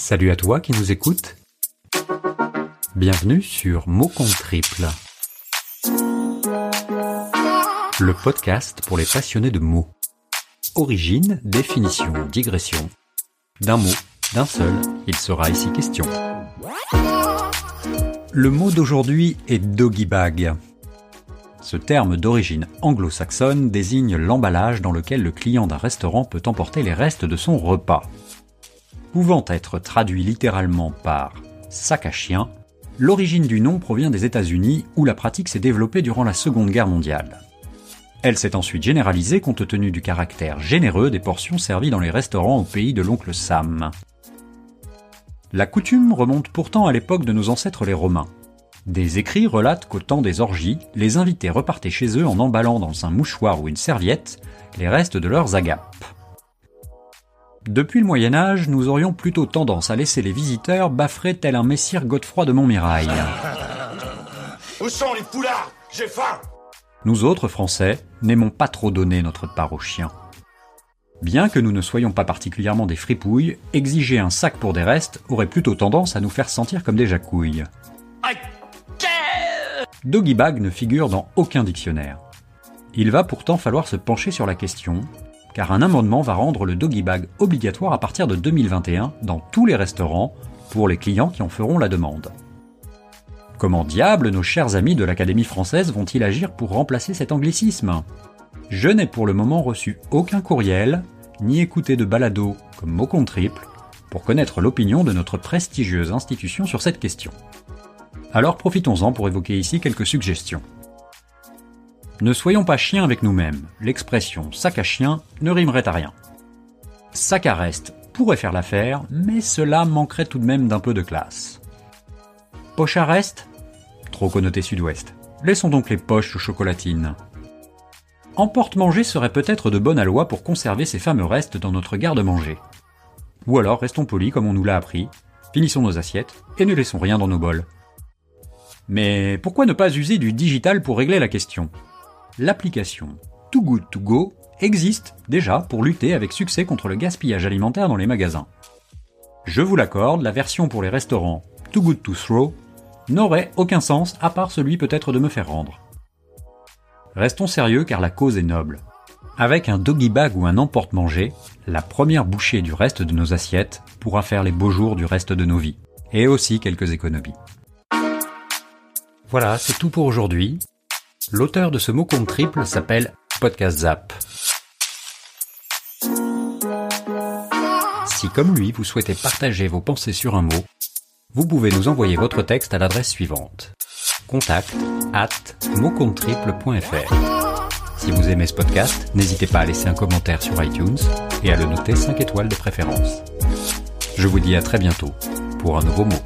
Salut à toi qui nous écoutes. Bienvenue sur Mots compte triple. Le podcast pour les passionnés de mots. Origine, définition, digression. D'un mot, d'un seul, il sera ici question. Le mot d'aujourd'hui est doggy bag. Ce terme d'origine anglo-saxonne désigne l'emballage dans lequel le client d'un restaurant peut emporter les restes de son repas. Pouvant être traduit littéralement par sac à chien, l'origine du nom provient des États-Unis où la pratique s'est développée durant la Seconde Guerre mondiale. Elle s'est ensuite généralisée compte tenu du caractère généreux des portions servies dans les restaurants au pays de l'oncle Sam. La coutume remonte pourtant à l'époque de nos ancêtres les Romains. Des écrits relatent qu'au temps des orgies, les invités repartaient chez eux en emballant dans un mouchoir ou une serviette les restes de leurs agapes. Depuis le Moyen Âge, nous aurions plutôt tendance à laisser les visiteurs baffrer tel un messire Godefroy de Montmirail. Où sont les poulards J'ai faim Nous autres Français n'aimons pas trop donner notre part aux chiens. Bien que nous ne soyons pas particulièrement des fripouilles, exiger un sac pour des restes aurait plutôt tendance à nous faire sentir comme des jacouilles. Doggy bag ne figure dans aucun dictionnaire. Il va pourtant falloir se pencher sur la question, car un amendement va rendre le doggy bag obligatoire à partir de 2021 dans tous les restaurants pour les clients qui en feront la demande. Comment diable nos chers amis de l'Académie française vont-ils agir pour remplacer cet anglicisme? Je n'ai pour le moment reçu aucun courriel, ni écouté de balado comme mot compte triple, pour connaître l'opinion de notre prestigieuse institution sur cette question. Alors profitons-en pour évoquer ici quelques suggestions. Ne soyons pas chiens avec nous-mêmes, l'expression sac à chien ne rimerait à rien. Sac à reste pourrait faire l'affaire, mais cela manquerait tout de même d'un peu de classe. Poche à reste Trop connoté sud-ouest. Laissons donc les poches chocolatines. Emporte-manger serait peut-être de bonne aloi pour conserver ces fameux restes dans notre garde-manger. Ou alors restons polis comme on nous l'a appris, finissons nos assiettes et ne laissons rien dans nos bols. Mais pourquoi ne pas user du digital pour régler la question? L'application Too Good To Go existe déjà pour lutter avec succès contre le gaspillage alimentaire dans les magasins. Je vous l'accorde, la version pour les restaurants Too Good To Throw n'aurait aucun sens à part celui peut-être de me faire rendre. Restons sérieux car la cause est noble. Avec un doggy bag ou un emporte-manger, la première bouchée du reste de nos assiettes pourra faire les beaux jours du reste de nos vies. Et aussi quelques économies. Voilà, c'est tout pour aujourd'hui. L'auteur de ce mot compte triple s'appelle Podcast Zap. Si comme lui, vous souhaitez partager vos pensées sur un mot, vous pouvez nous envoyer votre texte à l'adresse suivante. Contact at motcomptetriple.fr Si vous aimez ce podcast, n'hésitez pas à laisser un commentaire sur iTunes et à le noter 5 étoiles de préférence. Je vous dis à très bientôt pour un nouveau mot.